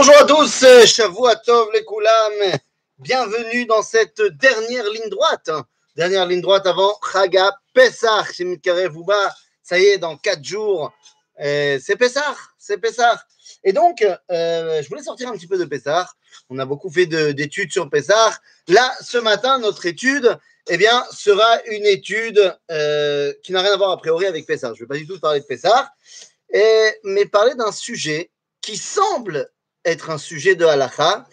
Bonjour à tous, Shavu Tov les Koulam. Bienvenue dans cette dernière ligne droite. Dernière ligne droite avant Chaga Pesach. Ça y est, dans quatre jours, euh, c'est Pesach. C'est Pesach. Et donc, euh, je voulais sortir un petit peu de Pesach. On a beaucoup fait de- d'études sur Pesach. Là, ce matin, notre étude, eh bien, sera une étude euh, qui n'a rien à voir a priori avec Pesach. Je ne vais pas du tout parler de Pesach, et- mais parler d'un sujet qui semble être un sujet de halakha,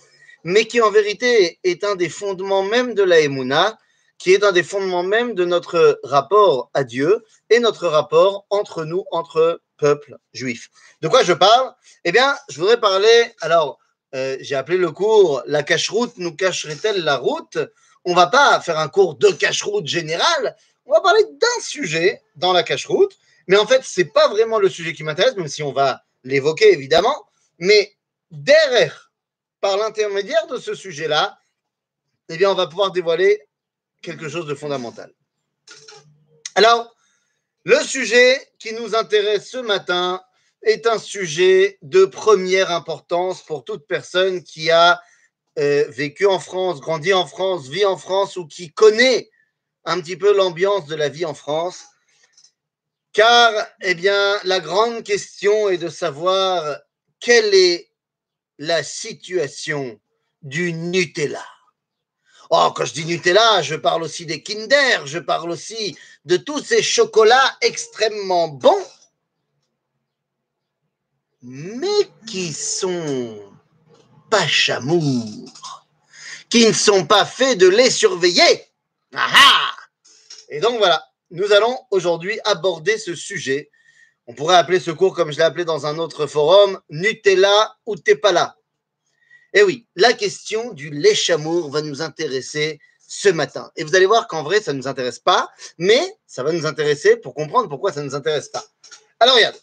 mais qui en vérité est un des fondements même de la Emouna, qui est un des fondements même de notre rapport à Dieu et notre rapport entre nous, entre peuples juifs. De quoi je parle? Eh bien, je voudrais parler, alors, euh, j'ai appelé le cours La cache-route nous cacherait-elle la route? On va pas faire un cours de cache-route général, on va parler d'un sujet dans la cache-route, mais en fait, c'est pas vraiment le sujet qui m'intéresse, même si on va l'évoquer évidemment, mais derrière, par l'intermédiaire de ce sujet-là, eh bien, on va pouvoir dévoiler quelque chose de fondamental. Alors, le sujet qui nous intéresse ce matin est un sujet de première importance pour toute personne qui a euh, vécu en France, grandi en France, vit en France ou qui connaît un petit peu l'ambiance de la vie en France. Car, eh bien, la grande question est de savoir quelle est la situation du Nutella. Oh, quand je dis Nutella, je parle aussi des Kinder, je parle aussi de tous ces chocolats extrêmement bons, mais qui sont pas chamours, qui ne sont pas faits de lait surveillé. Ah ah Et donc voilà, nous allons aujourd'hui aborder ce sujet. On pourrait appeler ce cours, comme je l'ai appelé dans un autre forum, Nutella ou Tepala. Eh oui, la question du lait chamour va nous intéresser ce matin. Et vous allez voir qu'en vrai, ça ne nous intéresse pas, mais ça va nous intéresser pour comprendre pourquoi ça ne nous intéresse pas. Alors, regarde,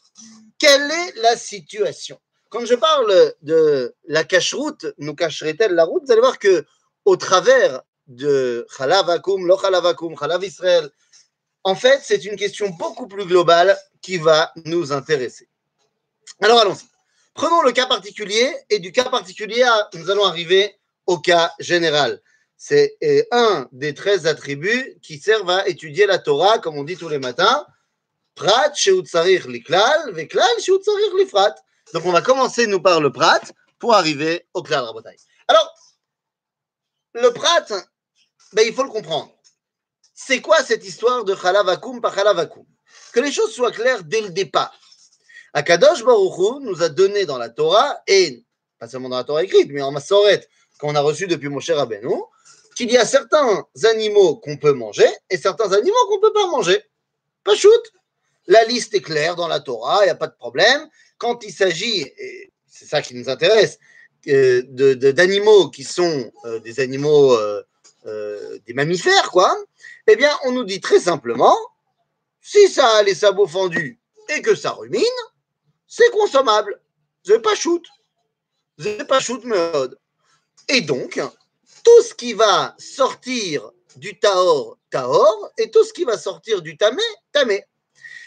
quelle est la situation? Quand je parle de la cache-route, nous cacherait-elle la route? Vous allez voir que au travers de Khalavakum, lo Khalavakum, Khalav Israël, en fait, c'est une question beaucoup plus globale qui va nous intéresser. Alors, allons-y. Prenons le cas particulier et du cas particulier, nous allons arriver au cas général. C'est euh, un des 13 attributs qui servent à étudier la Torah, comme on dit tous les matins. Prat, sheutzarir liklal, veklal, sheutzarir lifrat. Donc, on va commencer, nous, par le prat pour arriver au klal, rabotai. Alors, le prat, ben, il faut le comprendre. C'est quoi cette histoire de chalavakum par Que les choses soient claires dès le départ. Akadosh Baruch Hu nous a donné dans la Torah, et pas seulement dans la Torah écrite, mais en Massoret, qu'on a reçu depuis mon cher Rabbeinu, qu'il y a certains animaux qu'on peut manger et certains animaux qu'on ne peut pas manger. Pas shoot. La liste est claire dans la Torah, il n'y a pas de problème. Quand il s'agit, et c'est ça qui nous intéresse, euh, d'animaux qui sont euh, des animaux, euh, euh, des mammifères, quoi, eh bien, on nous dit très simplement, si ça a les sabots fendus et que ça rumine, c'est consommable. C'est pas shoot. C'est pas shoot mode. Et donc, tout ce qui va sortir du taor, taor, et tout ce qui va sortir du tamé, tamé.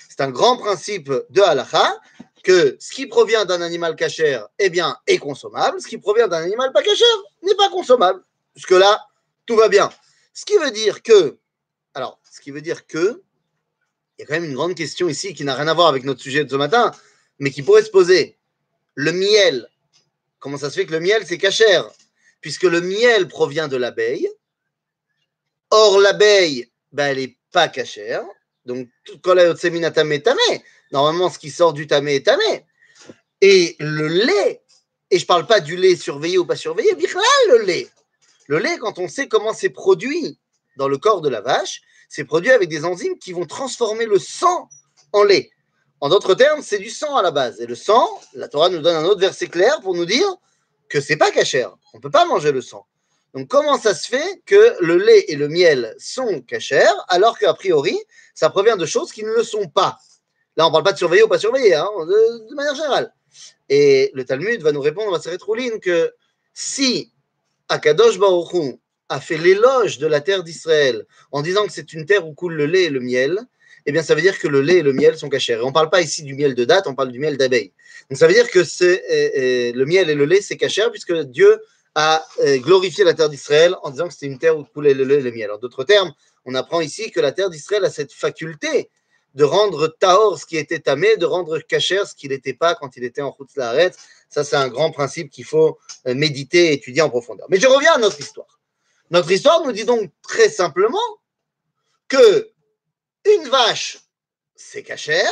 C'est un grand principe de halacha que ce qui provient d'un animal cachère, eh bien, est consommable. Ce qui provient d'un animal pas cachère n'est pas consommable. Jusque-là, tout va bien. Ce qui veut dire que, alors, ce qui veut dire que, il y a quand même une grande question ici qui n'a rien à voir avec notre sujet de ce matin, mais qui pourrait se poser. Le miel, comment ça se fait que le miel, c'est cachère Puisque le miel provient de l'abeille. Or, l'abeille, ben, elle n'est pas cachère. Donc, tout tamé tamé. Normalement, ce qui sort du tamé est tamé. Et le lait, et je ne parle pas du lait surveillé ou pas surveillé, bichlal, le lait. Le lait, quand on sait comment c'est produit dans le corps de la vache, c'est produit avec des enzymes qui vont transformer le sang en lait. En d'autres termes, c'est du sang à la base. Et le sang, la Torah nous donne un autre verset clair pour nous dire que c'est pas cachère. On ne peut pas manger le sang. Donc, comment ça se fait que le lait et le miel sont cachères alors qu'a priori, ça provient de choses qui ne le sont pas? Là, on ne parle pas de surveiller ou pas surveiller, hein, de, manière générale. Et le Talmud va nous répondre à cette rouline que si Akadosh Baruch Hu a fait l'éloge de la terre d'Israël en disant que c'est une terre où coule le lait et le miel, eh bien, ça veut dire que le lait et le miel sont cachers. Et on ne parle pas ici du miel de date, on parle du miel d'abeille. Donc, ça veut dire que c'est, euh, euh, le miel et le lait, c'est cacher, puisque Dieu a euh, glorifié la terre d'Israël en disant que c'était une terre où coulait le lait et le miel. En d'autres termes, on apprend ici que la terre d'Israël a cette faculté de rendre tahor ce qui était tamé, de rendre cacher ce qui n'était pas quand il était en route la Ça, c'est un grand principe qu'il faut méditer et étudier en profondeur. Mais je reviens à notre histoire. Notre histoire nous dit donc très simplement que une vache, c'est cachère.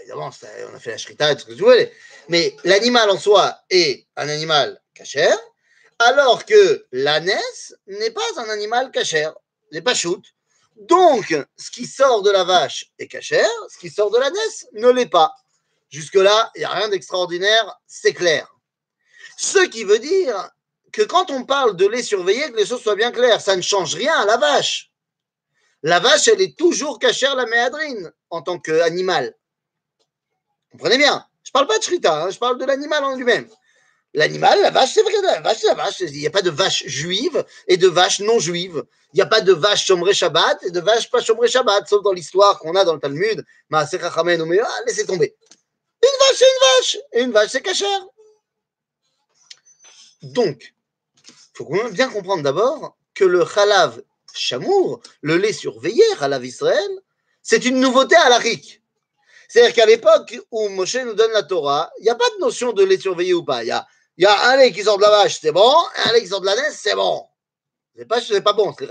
évidemment, on a fait la shrita et tout ce que tu veux, mais l'animal en soi est un animal cachère, alors que l'ânesse n'est pas un animal cachère, n'est pas shoot. Donc, ce qui sort de la vache est cachère, ce qui sort de l'ânesse ne l'est pas. Jusque-là, il n'y a rien d'extraordinaire, c'est clair. Ce qui veut dire que quand on parle de les surveiller, que les choses soient bien claires, ça ne change rien à la vache. La vache, elle est toujours cachère la méadrine en tant qu'animal. Comprenez bien? Je ne parle pas de shrita, hein, je parle de l'animal en lui-même. L'animal, la vache, c'est vrai, la vache, la vache. Il n'y a pas de vache juive et de vache non juive. Il n'y a pas de vache chomré Shabbat et de vache pas chomré Shabbat, sauf dans l'histoire qu'on a dans le Talmud. Ah, laissez tomber. Une vache, c'est une vache. Et une vache, c'est cachère. Donc, il faut bien comprendre d'abord que le halav chamour, le lait surveillé, halav Israël, c'est une nouveauté à l'Arik. C'est-à-dire qu'à l'époque où Moshe nous donne la Torah, il n'y a pas de notion de lait surveillé ou pas. Il y a, y a un lait qui sort de la vache, c'est bon, un lait qui sort de la naisse, c'est bon. C'est pas, pas bon, c'est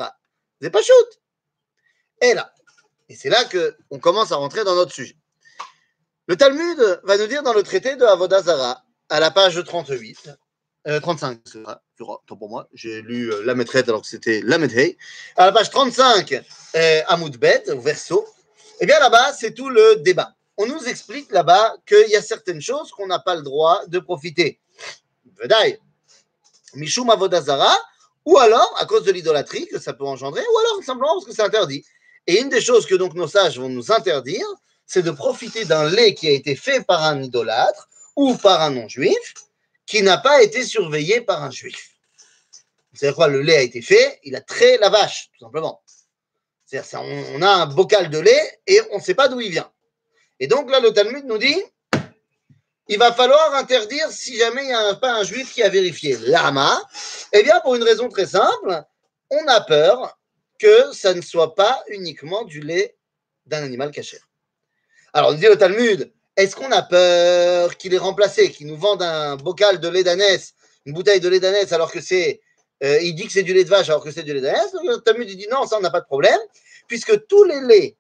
C'est pas shoot. Et là, et c'est là qu'on commence à rentrer dans notre sujet. Le Talmud va nous dire dans le traité de Avodazara, à la page 38, 35, c'est vrai, tant pour moi, j'ai lu euh, la maîtresse alors que c'était la maîtresse. À la page 35, euh, Amoudbet, verso, eh bien là-bas, c'est tout le débat. On nous explique là-bas qu'il y a certaines choses qu'on n'a pas le droit de profiter. Vedaï, Mishum Avodazara, ou alors à cause de l'idolâtrie que ça peut engendrer, ou alors simplement parce que c'est interdit. Et une des choses que donc nos sages vont nous interdire, c'est de profiter d'un lait qui a été fait par un idolâtre ou par un non-juif, qui n'a pas été surveillé par un juif. Savez quoi Le lait a été fait, il a trait la vache, tout simplement. C'est-à-dire, on a un bocal de lait et on ne sait pas d'où il vient. Et donc là, le Talmud nous dit, il va falloir interdire si jamais il n'y a pas un juif qui a vérifié. Lama, eh bien, pour une raison très simple, on a peur que ça ne soit pas uniquement du lait d'un animal caché. Alors, on dit le Talmud, est-ce qu'on a peur qu'il ait remplacé, qu'il nous vende un bocal de lait d'ânesse, une bouteille de lait d'ânesse, alors que c'est. Euh, il dit que c'est du lait de vache, alors que c'est du lait d'ânesse Le Talmud dit non, ça, on n'a pas de problème, puisque tous les laits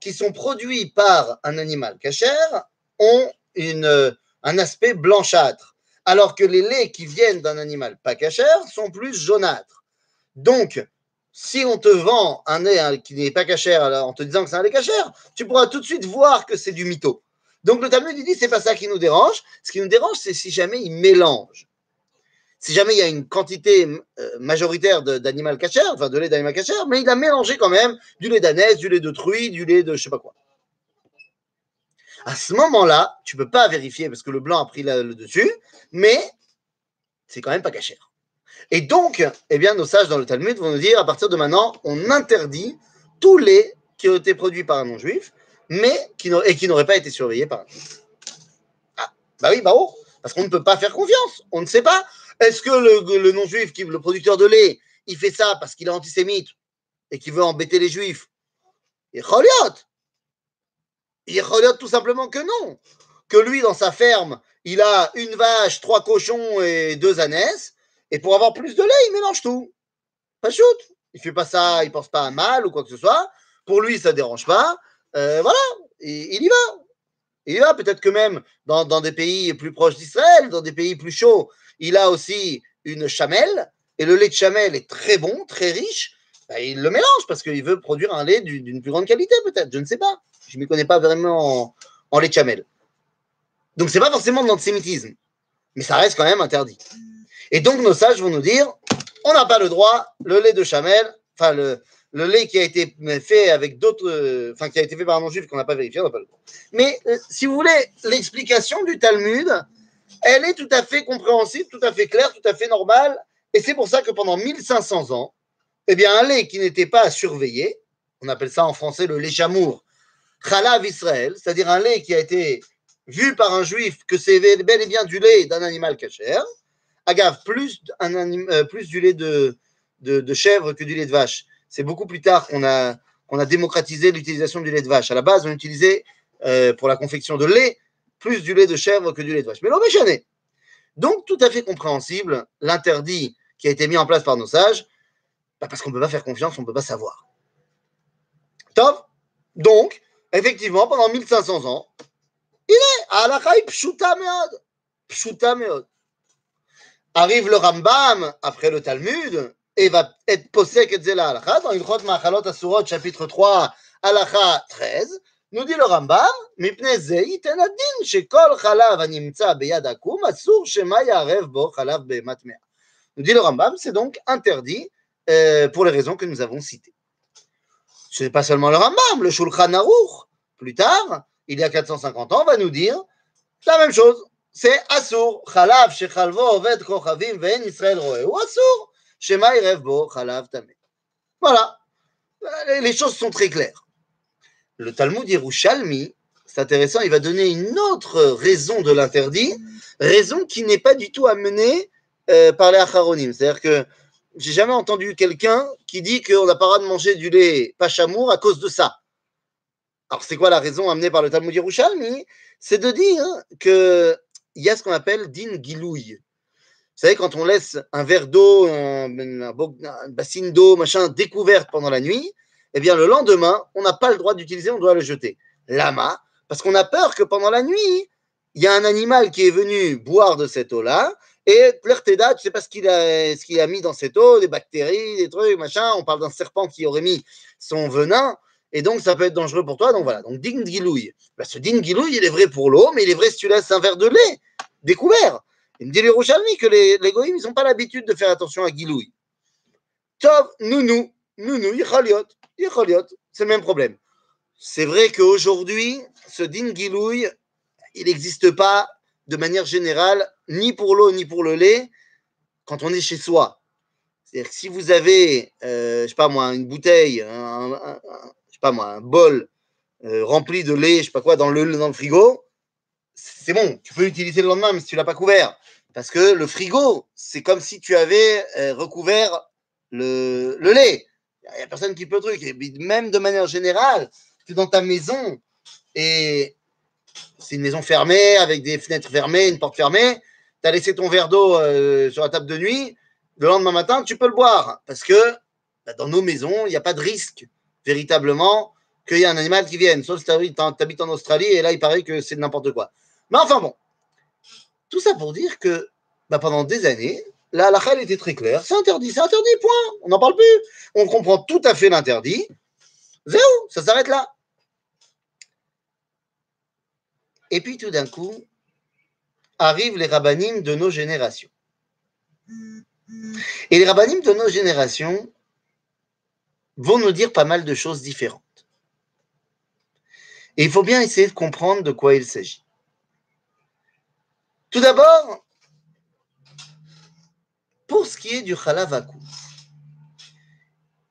qui sont produits par un animal cachère ont une, un aspect blanchâtre, alors que les laits qui viennent d'un animal pas cachère sont plus jaunâtres. Donc, si on te vend un lait qui n'est pas cachère en te disant que c'est un lait cachère, tu pourras tout de suite voir que c'est du mytho. Donc le Talmud dit c'est pas ça qui nous dérange. Ce qui nous dérange, c'est si jamais il mélange. Si jamais il y a une quantité euh, majoritaire d'animal cachère, enfin de lait d'animal cachère, mais il a mélangé quand même du lait d'ânesse, du lait de truie, du lait de je sais pas quoi. À ce moment-là, tu peux pas vérifier parce que le blanc a pris le dessus, mais c'est quand même pas cachère. Et donc, eh bien, nos sages dans le Talmud vont nous dire à partir de maintenant, on interdit tous les qui ont été produits par un non-juif, mais qui et qui n'aurait pas été surveillé par un Ah, bah oui, bah oh, parce qu'on ne peut pas faire confiance. On ne sait pas. Est-ce que le, non-juif, le producteur de lait, il fait ça parce qu'il est antisémite et qu'il veut embêter les juifs? Il Il tout simplement que non. Que lui, dans sa ferme, il a une vache, trois cochons et deux ânesses, et pour avoir plus de lait, il mélange tout. Pas shoot. Il fait pas ça, il pense pas à mal ou quoi que ce soit. Pour lui, ça dérange pas. Euh, voilà, il, y va. Il y va. Peut-être que même dans, des pays plus proches d'Israël, dans des pays plus chauds, il a aussi une chamelle. Et le lait de chamelle est très bon, très riche. Ben, il le mélange parce qu'il veut produire un lait d'une plus grande qualité, peut-être. Je ne sais pas. Je ne m'y connais pas vraiment en, lait de chamelle. Donc, c'est pas forcément de l'antisémitisme. Mais ça reste quand même interdit. Et donc, nos sages vont nous dire on n'a pas le droit, le lait de chamelle, enfin, le, le lait qui a été fait avec d'autres, enfin qui a été fait par un non-juif qu'on n'a pas vérifié, on n'a pas le droit. Mais euh, si vous voulez, l'explication du Talmud, elle est tout à fait compréhensible, tout à fait claire, tout à fait normale. Et c'est pour ça que pendant 1500 ans, eh bien, un lait qui n'était pas surveillé On appelle ça en français le lait chamour. Chalav Israël, c'est-à-dire un lait qui a été vu par un juif que c'est bel et bien du lait d'un animal cachère. Agave, euh, plus du lait de, chèvre que du lait de vache. C'est beaucoup plus tard qu'on a, démocratisé l'utilisation du lait de vache. À la base, on utilisait euh, pour la confection de lait plus du lait de chèvre que du lait de vache. Mais l'homme est Donc, tout à fait compréhensible, l'interdit qui a été mis en place par nos sages, bah, parce qu'on ne peut pas faire confiance, on ne peut pas savoir. Top Donc, effectivement, pendant 1500 ans, il est à la pshuta meod. Pshuta meod. Arrive le Rambam après le Talmud et va être posé et la halakha dans Ilchot Machalot Asurot chapitre 3 halakha 13 nous dit le Rambam מפני זה ייתן הדין שכל חלב הנמצא ביד עקום אסור שמא יערב בו חלב בהמת מאה. Nous dit le Rambam, c'est donc interdit euh, pour les raisons que nous avons citées. Ce n'est pas seulement le Rambam, le Shulchan Aruch, plus tard, il y a 450 ans, va nous dire la même chose. C'est Asur, Chalav, Shechalvo, Oved, Kochavim, Ven, Israël, Roe, ou Asur, Shema, Irev, Bo, Chalav, Tamé. Voilà. Les choses sont très claires. Le Talmud Yerushalmi, c'est intéressant, il va donner une autre raison de l'interdit, raison qui n'est pas du tout amenée euh, par les Acharonim. C'est-à-dire que j'ai jamais entendu quelqu'un qui dit qu'on n'a pas droit de manger du lait pachamour à cause de ça. Alors, c'est quoi la raison amenée par le Talmud Yerushalmi? C'est de dire qu'il y a ce qu'on appelle din gilouille. Vous savez, quand on laisse un verre d'eau, un, bassine d'eau, machin, découverte pendant la nuit, eh bien, le lendemain, on n'a pas le droit d'utiliser, on doit le jeter. Lama, parce qu'on a peur que pendant la nuit, il y a un animal qui est venu boire de cette eau-là, et l'Erteda, tu sais pas ce qu'il a, a mis dans cette eau, des bactéries, des trucs, machin. On parle d'un serpent qui aurait mis son venin et donc ça peut être dangereux pour toi. Donc voilà, donc din gilouille. Bah, ce din gilouille, il est vrai pour l'eau, mais il est vrai si tu laisses un verre de lait découvert. Il me dit les Rouchalmi que les, les ils n'ont pas l'habitude de faire attention à gilouille. Tov, nounou, nounou, yichaliot, yichaliot, c'est le même problème. C'est vrai qu'aujourd'hui, ce din gilouille, il n'existe pas de manière générale, ni pour l'eau, ni pour le lait, quand on est chez soi. C'est-à-dire que si vous avez, euh, je sais pas moi, une bouteille, un, pas moi, un bol euh, rempli de lait, je sais pas quoi, dans le, dans le frigo, c'est bon, tu peux l'utiliser le lendemain, mais si tu l'as pas couvert. Parce que le frigo, c'est comme si tu avais euh, recouvert le, le lait. Il n'y a personne qui peut le truc. Et même de manière générale, tu es dans ta maison et c'est une maison fermée avec des fenêtres fermées, une porte fermée. Tu as laissé ton verre d'eau euh, sur la table de nuit. Le lendemain matin, tu peux le boire parce que bah, dans nos maisons, il n'y a pas de risque véritablement qu'il y a un animal qui vienne, sauf si tu habites en Australie et là il paraît que c'est n'importe quoi. Mais enfin bon, tout ça pour dire que bah, pendant des années, la halakha était très claire, c'est interdit, c'est interdit, point, on n'en parle plus. On comprend tout à fait l'interdit, zéro, ça s'arrête là. Et puis tout d'un coup, arrivent les rabbinim de nos générations. Et les rabbinim de nos générations, vont nous dire pas mal de choses différentes. Et il faut bien essayer de comprendre de quoi il s'agit. Tout d'abord, pour ce qui est du halavaku,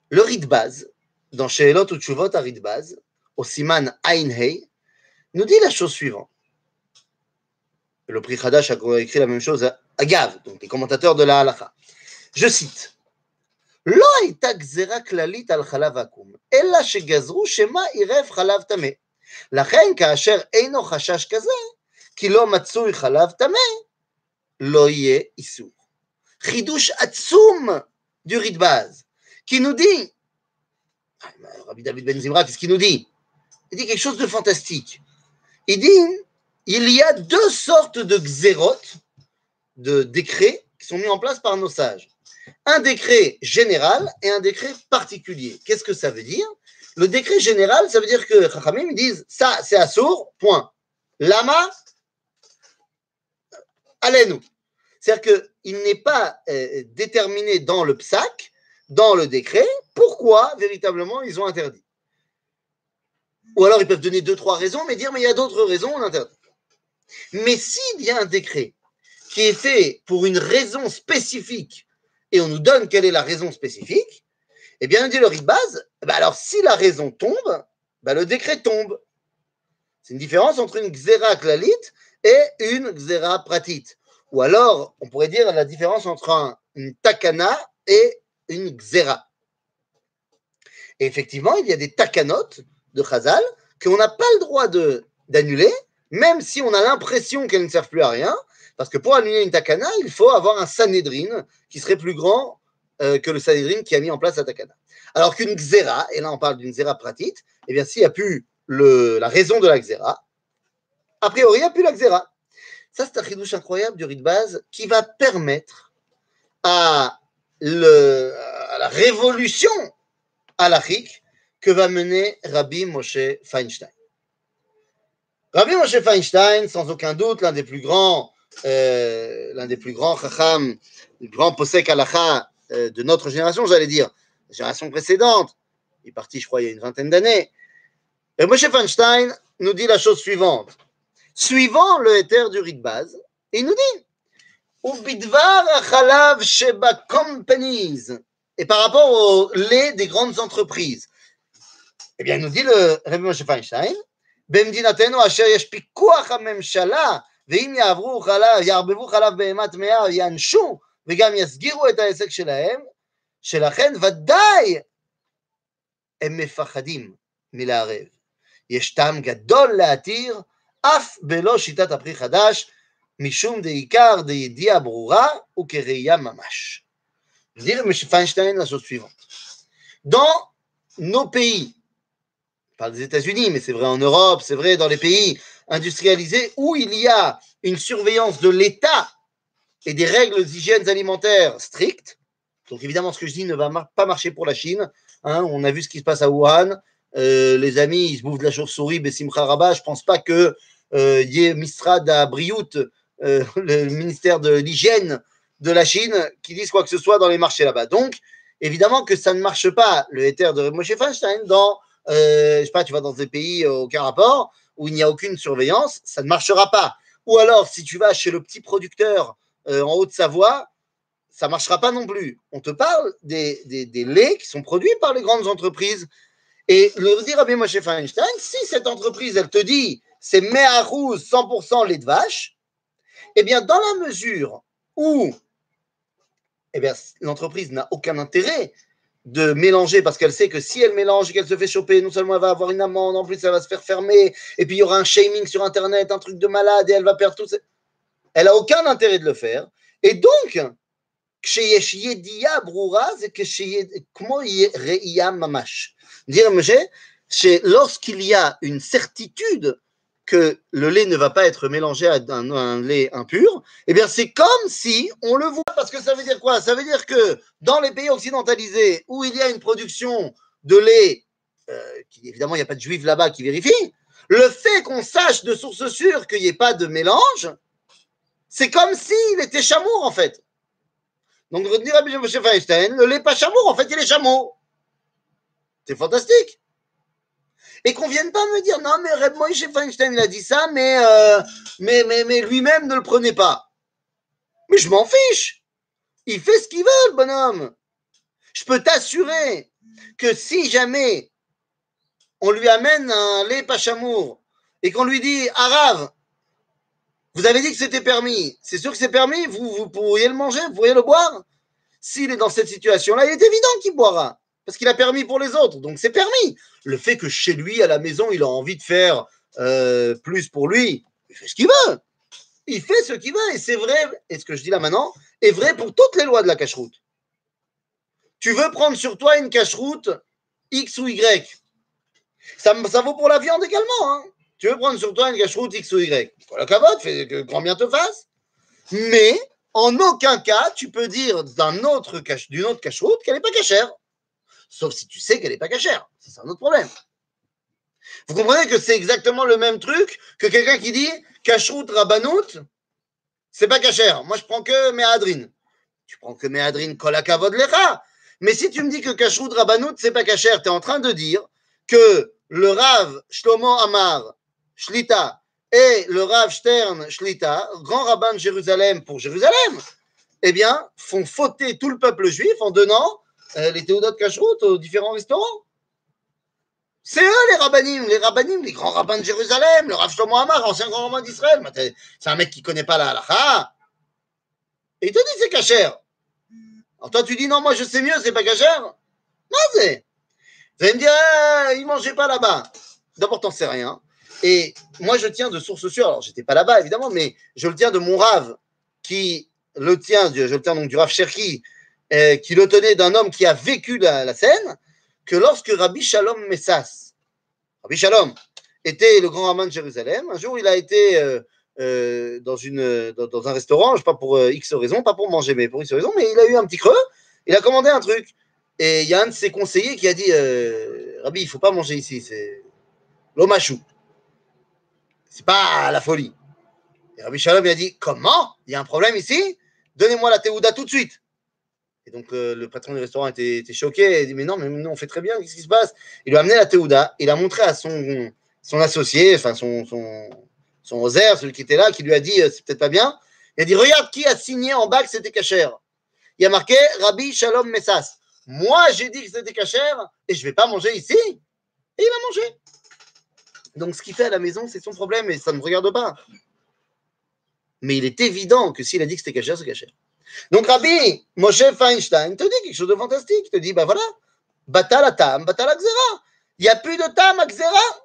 le rite base, dans Sheelot ou Tshuvot à rite base, au Siman Ain Hei, nous dit la chose suivante. Le prix Hadash a écrit la même chose à Gav, donc les commentateurs de la halacha. Je cite לא הייתה גזירה כללית על חלב עקום, אלא שגזרו שמא עירב חלב טמא. לכן כאשר אינו חשש כזה, כי לא מצוי חלב טמא, לא יהיה איסור. חידוש עצום du Ritbaz, qui nous dit, Rabbi David Ben Zimra, qu'est-ce qu'il nous dit Il dit quelque chose de fantastique. Il dit, il y a deux sortes de xérot, de décrets, qui sont mis en place par nos sages un décret général et un décret particulier. Qu'est-ce que ça veut dire? Le décret général, ça veut dire que Chachamim disent ça, c'est assour, point. Lama, allez-nous. C'est-à-dire qu'il n'est pas euh, déterminé dans le psac, dans le décret, pourquoi véritablement ils ont interdit? Ou alors ils peuvent donner deux, trois raisons, mais dire mais il y a d'autres raisons, on interdit. Mais s'il y a un décret qui est fait pour une raison spécifique et on nous donne quelle est la raison spécifique, Eh bien, dit le base, bah alors si la raison tombe, bah le décret tombe. C'est une différence entre une xéra klalit et une xéra pratit. Ou alors, on pourrait dire la différence entre une takana et une xéra. Et effectivement, il y a des takanot de Chazal qu'on n'a pas le droit d'annuler, même si on a l'impression qu'elles ne servent plus à rien, parce que pour annuler une takana, il faut avoir un Sanhedrin qui serait plus grand euh, que le Sanhedrin qui a mis en place la takana. Alors qu'une xéra, et là on parle d'une xéra pratite, eh bien s'il n'y a plus la raison de la xéra, a priori il n'y a plus la xéra. Ça c'est un chidouche incroyable du rite base qui va permettre à, à la révolution halachique que va mener Rabbi Moshe Feinstein. Rabbi Moshe Feinstein, sans aucun doute, l'un des plus grands, euh, l'un des plus grands chacham, le grand posek halacha euh, de notre génération, j'allais dire, la génération précédente, il est parti, je crois, il y a une vingtaine d'années. Et Moshe Feinstein nous dit la chose suivante. Suivant le éther du rite base, il nous dit Sheba Companies. Et par rapport au lait des grandes entreprises, eh bien, nous dit le Rabbi Moshe Feinstein, במדינתנו אשר יש פיקוח הממשלה, ואם יעברו חלב, יערבבו חלב בהמת טמאה, יענשו וגם יסגירו את העסק שלהם, שלכן ודאי הם מפחדים מלערב. יש טעם גדול להתיר אף בלא שיטת הפרי חדש, משום דעיקר דידיעה ברורה וכראייה ממש. Le M. Feinstein la chose suivante. Parle des États-Unis, mais c'est vrai en Europe, c'est vrai dans les pays industrialisés où il y a une surveillance de l'État et des règles d'hygiène alimentaire strictes. Donc évidemment, ce que je dis ne va pas marcher pour la Chine. Hein. on a vu ce qui se passe à Wuhan. Euh, les amis, ils se bouffent de la chauve-souris, Bessimcha Rabat. Je ne pense pas qu'il euh, y ait Mistrad à Briout, euh, le ministère de l'hygiène de la Chine, qui disent quoi que ce soit dans les marchés là-bas. Donc, évidemment que ça ne marche pas, le éther de Moshe Feinstein, dans euh, je sais pas, tu vas dans des pays euh, aucun rapport, où il n'y a aucune surveillance, ça ne marchera pas. Ou alors, si tu vas chez le petit producteur euh, en Haute-Savoie, ça ne marchera pas non plus. On te parle des, des, laits qui sont produits par les grandes entreprises. Et le dire à Moshe Feinstein, si cette entreprise, elle te dit c'est rouge 100% lait de vache, eh bien, dans la mesure où eh l'entreprise n'a aucun intérêt de mélanger parce qu'elle sait que si elle mélange et qu'elle se fait choper, non seulement elle va avoir une amende, en plus elle va se faire fermer, et puis il y aura un shaming sur Internet, un truc de malade, et elle va perdre tout. Elle n'a aucun intérêt de le faire. Et donc, lorsqu'il y a une certitude que le lait ne va pas être mélangé à un, lait impur, eh bien c'est comme si on le voit, parce que ça veut dire quoi? Ça veut dire que dans les pays occidentalisés où il y a une production de lait, euh, évidemment il n'y a pas de juifs là-bas qui vérifient, le fait qu'on sache de source sûre qu'il n'y ait pas de mélange, c'est comme s'il était chamour en fait. Donc retenir à M. Feinstein, le lait pas chamour, en fait il est chameau. C'est fantastique et qu'on vienne pas me dire non mais Reb Moshe Feinstein il a dit ça mais, euh, mais, lui-même ne le prenait pas. Mais je m'en fiche. Il fait ce qu'il veut bonhomme. Je peux t'assurer que si jamais on lui amène un lait pachamour et qu'on lui dit Arabe, vous avez dit que c'était permis. C'est sûr que c'est permis. Vous, vous pourriez le manger, vous pourriez le boire. S'il est dans cette situation-là, il est évident qu'il boira parce qu'il a permis pour les autres, donc c'est permis. Le fait que chez lui, à la maison, il a envie de faire euh, plus pour lui, il fait ce qu'il veut. Il fait ce qu'il veut, et c'est vrai, et ce que je dis là maintenant, est vrai pour toutes les lois de la cache-route. Tu veux prendre sur toi une cache-route X ou Y. Ça, ça vaut pour la viande également. Hein. Tu veux prendre sur toi une cache-route X ou Y. La cavote, fais que grand bien te fasse. Mais en aucun cas, tu peux dire d'une autre cache-route qu'elle n'est pas cachère sauf si tu sais qu'elle n'est pas cachère. C'est un autre problème. Vous comprenez que c'est exactement le même truc que quelqu'un qui dit cacheroute rabanout, c'est pas cachère. Moi, je prends que méadrine. Tu prends que méadrine kolakavod lecha. Mais si tu me dis que cacheroute rabanout, c'est pas cachère, tu es en train de dire que le Rav Shlomo Amar Shlita et le Rav Stern Shlita, grand rabbin de Jérusalem pour Jérusalem, eh bien, font fauter tout le peuple juif en donnant euh, les théodotes cacheroute aux différents restaurants. C'est eux les rabbinim, les rabbinim, les grands rabbins de Jérusalem, le Rav Shlomo Amar, ancien grand rabbin d'Israël. C'est un mec qui connaît pas la halakha. Et il te dit c'est cachère. Alors toi tu dis non, moi je sais mieux, c'est pas cachère. Non, c'est. Vous allez me dire, ah, il mangeait pas là-bas. D'abord, t'en sais rien. Et moi, je tiens de source sûre. Alors, j'étais pas là-bas, évidemment, mais je le tiens de mon rave qui le tient, je le tiens donc du Rav Cherki, euh, qui le tenait d'un homme qui a vécu la, scène, que lorsque Rabbi Shalom Messas, Rabbi Shalom, était le grand rabbin de Jérusalem, un jour il a été euh, euh, dans, une, dans, un restaurant, je sais pas pour X raisons, pas pour manger, mais pour X raisons, mais il a eu un petit creux, il a commandé un truc. Et il y a un de ses conseillers qui a dit Rabbi, il faut pas manger ici, c'est l'omachou. C'est pas la folie. Et Rabbi Shalom il a dit Comment? Il y a un problème ici? Donnez-moi la théouda tout de suite. Et donc euh, le patron du restaurant était, choqué. Il dit Mais non, mais nous on fait très bien, qu'est-ce qui se passe? Il lui a amené la théouda, il a montré à son, associé, enfin son, son, son rosaire, celui qui était là, qui lui a dit euh, C'est peut-être pas bien. Il a dit Regarde qui a signé en bas que c'était cachère. Il a marqué Rabbi Shalom Messas. Moi j'ai dit que c'était cachère et je ne vais pas manger ici. Et il a mangé. Donc ce qu'il fait à la maison, c'est son problème et ça ne me regarde pas. Mais il est évident que s'il a dit que c'était caché, c'est caché. Donc Rabbi Moshe Feinstein te dit quelque chose de fantastique. Il te dit, ben voilà, batal tam, batal xera. Il n'y a plus de tam à xera.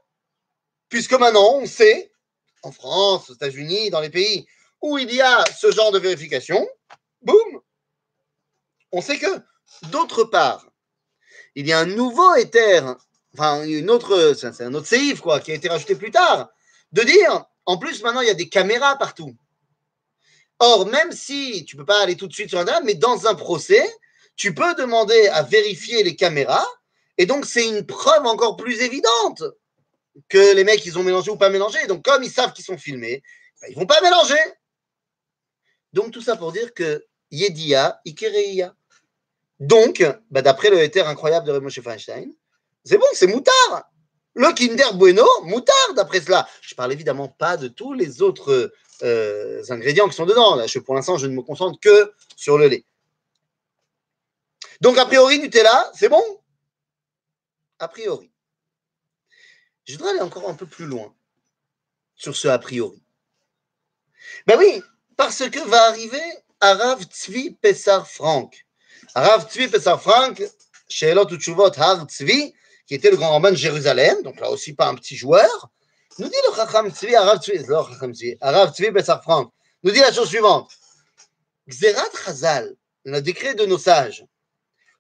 Puisque maintenant, on sait, en France, aux États-Unis, dans les pays où il y a ce genre de vérification, boum, on sait que, d'autre part, il y a un nouveau éther enfin une autre, c'est un autre séif quoi, qui a été rajouté plus tard, de dire, en plus maintenant il y a des caméras partout. Or, même si tu peux pas aller tout de suite sur Internet, mais dans un procès, tu peux demander à vérifier les caméras, et donc c'est une preuve encore plus évidente que les mecs ils ont mélangé ou pas mélangé. Donc comme ils savent qu'ils sont filmés, ben, ils vont pas mélanger. Donc tout ça pour dire que Yedia, Ikereia. Donc, ben, d'après le éther incroyable de Raymond Feinstein, c'est bon, c'est moutard. Le Kinder Bueno, moutard d'après cela. Je parle évidemment pas de tous les autres euh, ingrédients qui sont dedans. Là, pour l'instant, je ne me concentre que sur le lait. Donc, a priori, Nutella, c'est bon? A priori. Je voudrais aller encore un peu plus loin sur ce a priori. Ben oui, parce que va arriver Arav Tzvi Pessar Frank. Arav Tzvi Pessar Frank, Sheelot Utshuvot Har Tzvi, qui était le grand rabbin de Jérusalem, donc là aussi pas un petit joueur, nous dit le Chacham Tzvi, Arav Tzvi, Arav Tzvi Bessar Frank, nous dit la chose suivante. Xerat Chazal, le décret de nos sages,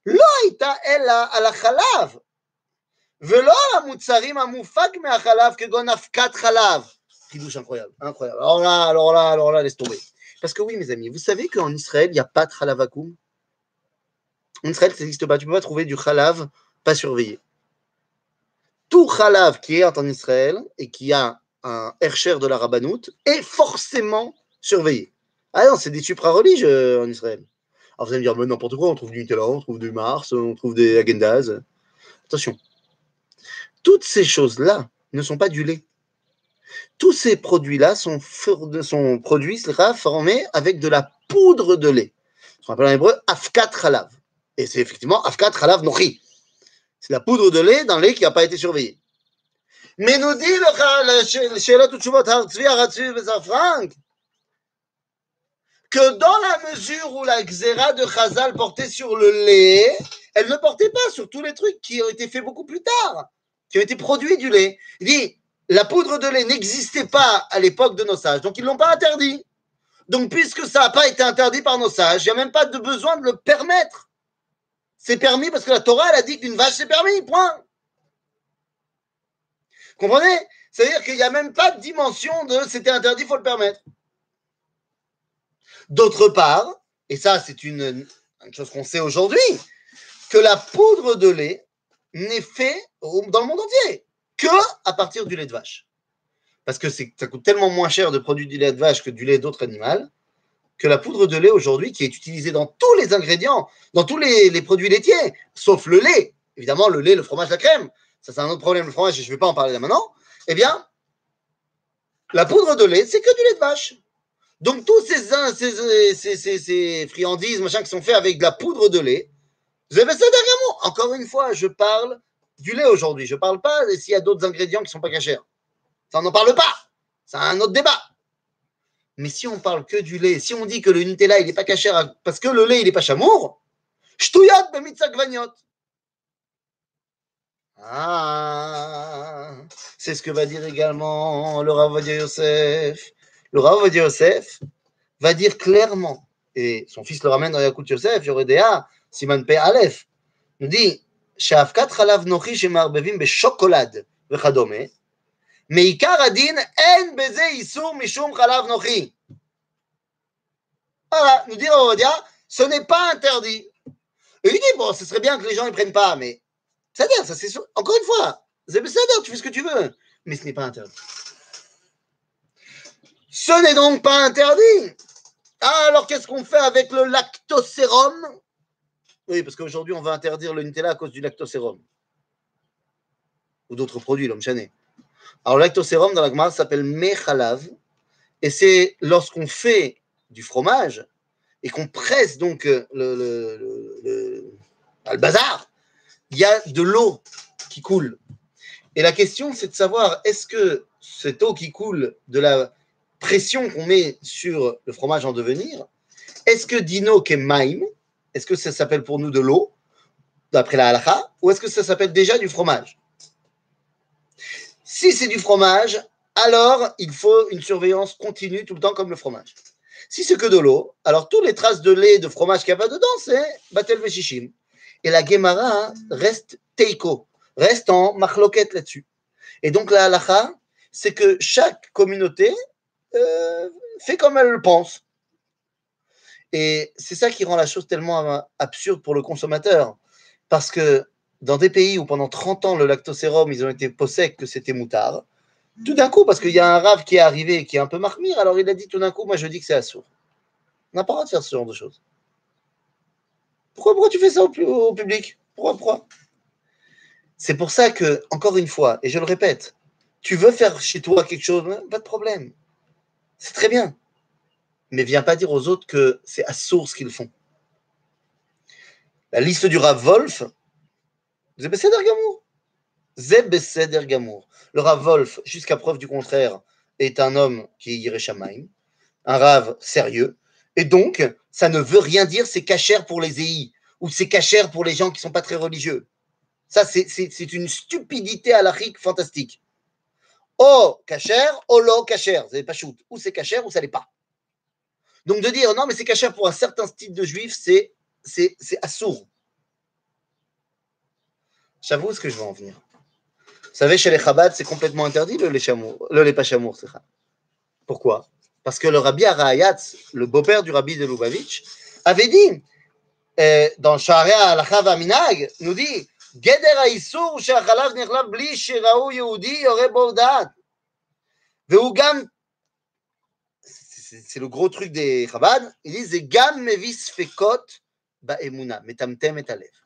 לא הייתה אלא על החלב, ולא על המוצרים המופק מהחלב כגון אבקת חלב. חידוש incroyable, incroyable. Alors là, alors là, alors là, laisse tomber. Parce que oui, mes amis, vous savez qu'en Israël, il n'y a pas de halavakum En Israël, ça n'existe pas. Tu ne peux pas trouver du halav pas surveillé tout Khalav qui est en Israël et qui a un Hercher de la Rabbanout est forcément surveillé. Ah non, c'est des supra-religieux euh, en Israël. Alors vous allez me dire, mais n'importe quoi, on trouve du Nutella, on trouve du Mars, on trouve des Agendas. Attention, toutes ces choses-là ne sont pas du lait. Tous ces produits-là sont, sont produits formés avec de la poudre de lait. Ce qu'on appelle en hébreu Afkat Khalav. Et c'est effectivement Afkat Khalav Nochi. C'est la poudre de lait dans le lait qui n'a pas été surveillé. Mais nous dit le que dans la mesure où la xéra de Chazal portait sur le lait, elle ne portait pas sur tous les trucs qui ont été faits beaucoup plus tard, qui ont été produits du lait. Il dit, la poudre de lait n'existait pas à l'époque de nos sages, donc ils ne l'ont pas interdit. Donc puisque ça n'a pas été interdit par nos sages, il n'y a même pas de besoin de le permettre c'est permis parce que la Torah, a dit qu'une vache, c'est permis, point. Comprenez? C'est-à-dire qu'il n'y a même pas de dimension de c'était interdit, il faut le permettre. D'autre part, et ça, c'est une, chose qu'on sait aujourd'hui, que la poudre de lait n'est faite dans le monde entier que à partir du lait de vache. Parce que ça coûte tellement moins cher de produire du lait de vache que du lait d'autres animaux que la poudre de lait aujourd'hui, qui est utilisée dans tous les ingrédients, dans tous les, produits laitiers, sauf le lait, évidemment le lait, le fromage, la crème, ça c'est un autre problème, le fromage, je ne vais pas en parler là maintenant, eh bien, la poudre de lait, c'est que du lait de vache. Donc tous ces, ces, ces, friandises, machin, qui sont faits avec de la poudre de lait, Vous avez ça derrière Encore une fois, je parle du lait aujourd'hui. Je ne parle pas s'il y a d'autres ingrédients qui ne sont pas cachers. Ça, on n'en parle pas. C'est un autre débat. Mais si on parle que du lait, si on dit que le Nutella, il n'est pas caché parce que le lait, il n'est pas chamour, Ah, c'est ce que va dire également le Rav Yosef. Le Rav Yosef va dire clairement, et son fils le ramène dans Yakut Yosef, Yoredea, Siman Pe Aleph, nous dit, Shafkat Chalav Nochi Shemarbevim Be Chocolade, Vechadome, mais Voilà, nous dit Rodia, ce n'est pas interdit. Et il dit, bon, ce serait bien que les gens ne prennent pas, mais c'est-à-dire, ça c'est. Encore une fois, Zbyszek, tu fais ce que tu veux, mais ce n'est pas interdit. Ce n'est donc pas interdit. Ah, alors qu'est-ce qu'on fait avec le lactosérum? Oui, parce qu'aujourd'hui on va interdire le Nutella à cause du lactosérum ou d'autres produits, l'homme chané. Alors, lactosérum dans la Gemara s'appelle mechalav. Et c'est lorsqu'on fait du fromage et qu'on presse donc euh, le, le, le, bazar, il y a de l'eau qui coule. Et la question, c'est de savoir est-ce que cette eau qui coule de la pression qu'on met sur le fromage en devenir, est-ce que dino maim, est-ce que ça s'appelle pour nous de l'eau, d'après la halakha, ou est-ce que ça s'appelle déjà du fromage? Si c'est du fromage, alors il faut une surveillance continue tout le temps comme le fromage. Si c'est que de l'eau, alors toutes les traces de lait, de fromage qu'il y a pas dedans, c'est batel veshishim. Et la Gemara reste teiko, reste en machloket là-dessus. Et donc la halakha, c'est que chaque communauté euh, fait comme elle le pense. Et c'est ça qui rend la chose tellement absurde pour le consommateur. Parce que dans des pays où pendant 30 ans le lactosérum, ils ont été possèques que c'était moutard, tout d'un coup, parce qu'il y a un rave qui est arrivé qui est un peu marmire, alors il a dit tout d'un coup, moi je dis que c'est assourd. On n'a pas le droit de faire ce genre de choses. Pourquoi, pourquoi tu fais ça au, public? Pourquoi, pourquoi? C'est pour ça que, encore une fois, et je le répète, tu veux faire chez toi quelque chose, pas de problème. C'est très bien. Mais viens pas dire aux autres que c'est à source qu'ils font. La liste du Rav Wolf, Gamour. Zebeseder Gamour. Le Rav Wolf, jusqu'à preuve du contraire, est un homme qui est Shamaim, un Rav sérieux. Et donc, ça ne veut rien dire c'est cachère pour les EI ou c'est cachère pour les gens qui ne sont pas très religieux. Ça, c'est une stupidité halachique fantastique. Oh, cachère, oh lo, cachère. Vous n'avez pas shoot. Ou c'est cachère ou ça n'est pas. Donc de dire non, mais c'est cachère pour un certain style de juif, c'est assourd. J'avoue où est-ce que je veux en venir? Vous savez, chez les Chabad, c'est complètement interdit le lait, chamour, le lait pas chamour. Pourquoi? Parce que le rabbi Arayatz, le beau-père du rabbi de Lubavitch, avait dit, euh, dans Sharia al Minag, nous dit Geder Aïsour, Shachalav Nirlav Bli, Shiraou Yehudi, Yore Bordat. Veugam, c'est le gros truc des Chabad, ils disent Gam Mevis Fekot Ba'emuna, Metamtem et Aleph.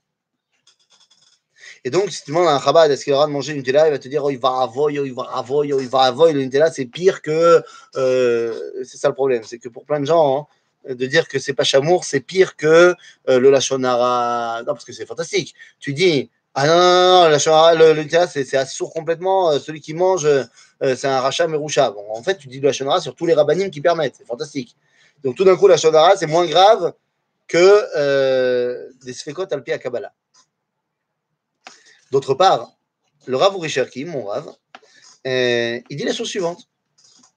Et donc, si tu demandes à un Chabad, est-ce qu'il aura de manger une Nutella, il va te dire, oh, il va avoy, oh, il va avoy, oh, il va avoy. Le Nutella, c'est pire que. Euh, c'est ça le problème. C'est que pour plein de gens, hein, de dire que c'est pas chamour, c'est pire que euh, le Lachonara. Non, parce que c'est fantastique. Tu dis, ah non, non, non, le, le, c'est assourd complètement. Euh, celui qui mange, c'est un rachat meroucha. Bon, en fait, tu dis de la shonara sur tous les rabbinim qui permettent. C'est fantastique. Donc tout d'un coup, la shonara, c'est moins grave que des sfekot alpi à Kabbalah. D'autre part, le Rav Urisherki, mon Rav, il dit la chose suivante.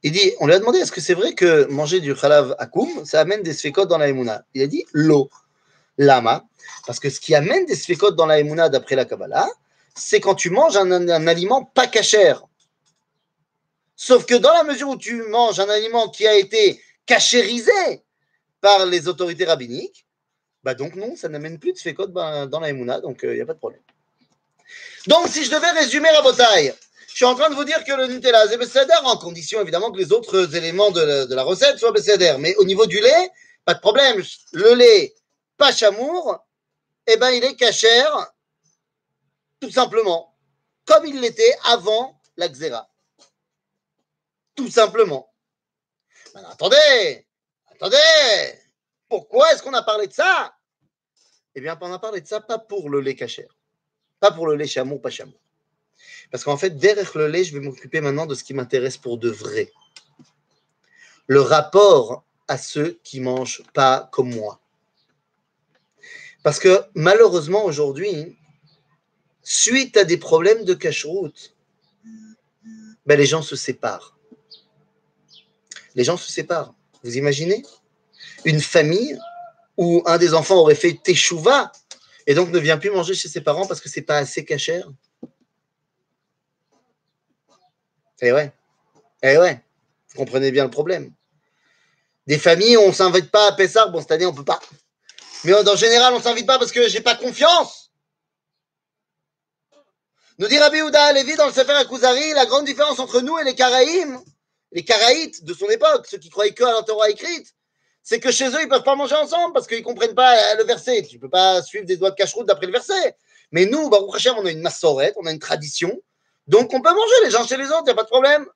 Il dit, on lui a demandé, est-ce que c'est vrai que manger du khalav akoum, ça amène des sfekot dans la emuna Il a dit, l'eau. Lama Parce que ce qui amène des sfekot dans la Emouna d'après la Kabbalah, c'est quand tu manges un, aliment pas cachère. Sauf que dans la mesure où tu manges un aliment qui a été cachérisé par les autorités rabbiniques, bah donc non, ça n'amène plus de sfekot dans la donc il euh, n'y a pas de problème. Donc si je devais résumer la bataille, je suis en train de vous dire que le Nutella, c'est Besséder, en condition évidemment que les autres éléments de la, recette soient Besséder. Mais au niveau du lait, pas de problème. Le lait pas chamour, eh ben, il est cachère, tout simplement, comme il l'était avant la xéra. Tout simplement. attendez, attendez, pourquoi est-ce qu'on a parlé de ça? Eh bien, on a parlé de ça, pas pour le lait cachère, pas pour le lait chameau, pas chameau. Parce qu'en fait, derrière le lait, je vais m'occuper maintenant de ce qui m'intéresse pour de vrai. Le rapport à ceux qui mangent pas comme moi. Parce que malheureusement, aujourd'hui, suite à des problèmes de cache-route, ben, les gens se séparent. Les gens se séparent. Vous imaginez? Une famille où un des enfants aurait fait teshuva et donc ne vient plus manger chez ses parents parce que c'est pas assez cachère. Eh ouais. Eh ouais. Vous comprenez bien le problème. Des familles, on ne s'invite pas à Pessar. Bon, cette année, on peut pas. Mais en général, on ne s'invite pas parce que j'ai pas confiance. Nous dit Rabbi Houda Lévi dans le Sefer Akuzari, la grande différence entre nous et les Caraïm, les Caraïtes de son époque, ceux qui croyaient que à la Torah écrite, c'est que chez eux, ils ne peuvent pas manger ensemble parce qu'ils ne comprennent pas le verset. Tu ne peux pas suivre des doigts de cache d'après le verset. Mais nous, Baruch Hashem, on a une massorette, on a une tradition. Donc, on peut manger les gens chez les autres, il n'y a pas de problème.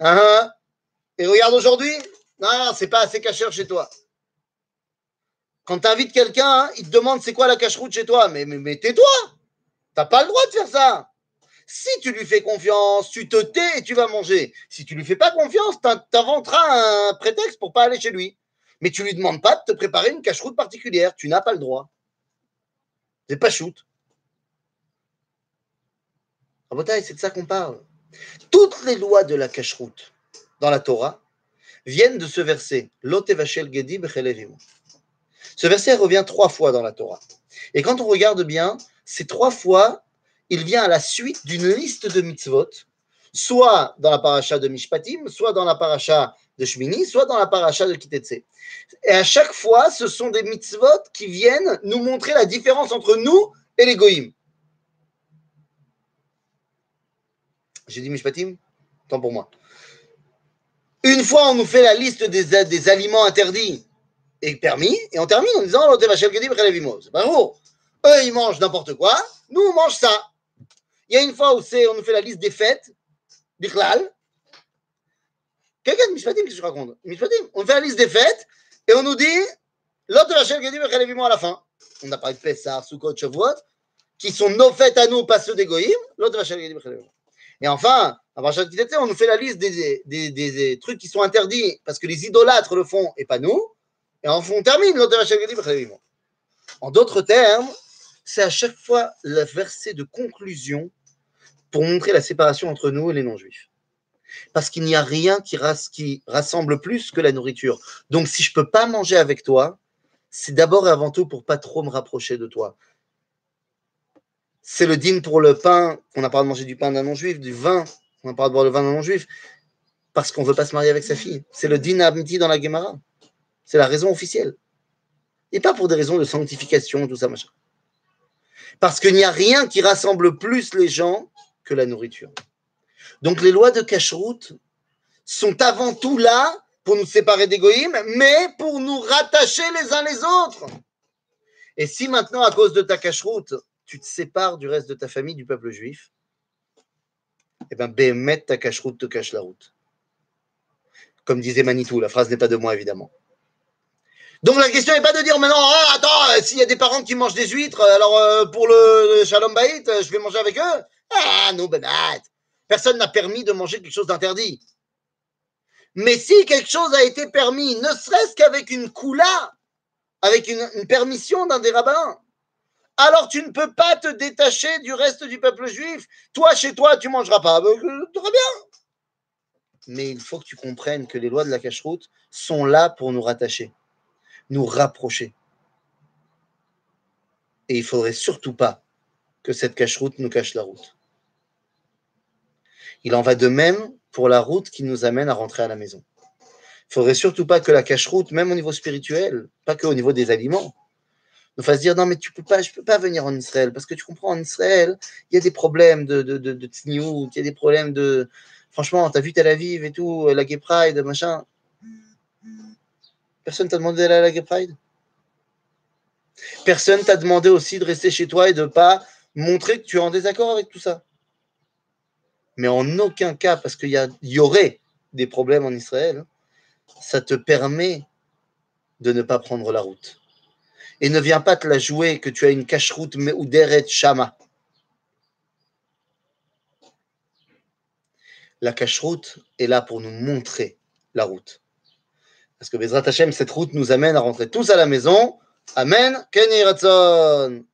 Ah, ah. Et regarde aujourd'hui, non, c'est pas assez cacheur chez toi. Quand tu invites quelqu'un, hein, il te demande c'est quoi la cache-route chez toi. Mais, mais, tais-toi T'as pas le droit de faire ça. Si tu lui fais confiance, tu te tais et tu vas manger. Si tu lui fais pas confiance, t'inventeras un prétexte pour pas aller chez lui. Mais tu lui demandes pas de te préparer une cache-route particulière. Tu n'as pas le droit. C'est pas shoot. c'est de ça qu'on parle. Toutes les lois de la cache-route dans la Torah viennent de ce verset. Ce verset revient trois fois dans la Torah. Et quand on regarde bien, ces trois fois, il vient à la suite d'une liste de mitzvot, soit dans la paracha de Mishpatim, soit dans la paracha de Shmini, soit dans la paracha de Kitetse. Et à chaque fois, ce sont des mitzvot qui viennent nous montrer la différence entre nous et les goïms. J'ai dit Mishpatim? Tant pour moi. Une fois, on nous fait la liste des, des aliments interdits et permis, et on termine en disant C'est Eux, ils mangent n'importe quoi, nous, on mange ça. Il y a une fois où on nous fait la liste des fêtes, Bichlal. Quelqu'un de Mishpatim, qu'est-ce que je raconte Mishpatim, on fait la liste des fêtes, et on nous dit L'autre Vachel Gedim à la fin. On a parlé de Pessah, Sukkot, Shavuot, qui sont nos fêtes à nous, pas ceux des Goïm. L'autre Vachel Gedim et enfin, on nous fait la liste des, trucs qui sont interdits parce que les idolâtres le font et pas nous. Et enfin, on termine En d'autres termes, c'est à chaque fois le verset de conclusion pour montrer la séparation entre nous et les non-juifs. Parce qu'il n'y a rien qui, rassemble plus que la nourriture. Donc, si je ne peux pas manger avec toi, c'est d'abord et avant tout pour pas trop me rapprocher de toi c'est le dîme pour le pain, qu'on n'a pas de manger du pain d'un non-juif, du vin, on n'a pas de boire le vin d'un non-juif, parce qu'on ne veut pas se marier avec sa fille. C'est le din amiti dans la Gemara. C'est la raison officielle. Et pas pour des raisons de sanctification, tout ça, machin. Parce qu'il n'y a rien qui rassemble plus les gens que la nourriture. Donc les lois de cacheroute sont avant tout là pour nous séparer d'égoïmes, mais pour nous rattacher les uns les autres. Et si maintenant, à cause de ta cacheroute, tu te sépares du reste de ta famille, du peuple juif, eh bien, Béhémet, ta cache-route te cache la route. Comme disait Manitou, la phrase n'est pas de moi, évidemment. Donc la question n'est pas de dire maintenant, oh, attends, s'il y a des parents qui mangent des huîtres, alors euh, pour le, Shalom Baït, euh, je vais manger avec eux Ah non, ben Personne n'a permis de manger quelque chose d'interdit. Mais si quelque chose a été permis, ne serait-ce qu'avec une coula, avec une, permission d'un des rabbins, alors tu ne peux pas te détacher du reste du peuple juif. Toi, chez toi, tu mangeras pas. Ben, très bien. Mais il faut que tu comprennes que les lois de la cache-route sont là pour nous rattacher, nous rapprocher. Et il faudrait surtout pas que cette cache-route nous cache la route. Il en va de même pour la route qui nous amène à rentrer à la maison. Il faudrait surtout pas que la cache-route, même au niveau spirituel, pas que au niveau des aliments, nous fasse dire non mais tu peux pas, je peux pas venir en Israël parce que tu comprends en Israël il y a des problèmes de de il y a des problèmes de franchement t'as vu Tel Aviv et tout la Gay Pride machin. Personne t'a demandé d'aller à la Gay Pride? Personne t'a demandé aussi de rester chez toi et de pas montrer que tu es en désaccord avec tout ça mais en aucun cas parce qu'il y, aurait des problèmes en Israël ça te permet de ne pas prendre la route et ne viens pas te la jouer que tu as une cache-route ou deret shama. La cache-route est là pour nous montrer la route. Parce que Bezrat Hashem, cette route nous amène à rentrer tous à la maison. Amen. Kenny Ratson.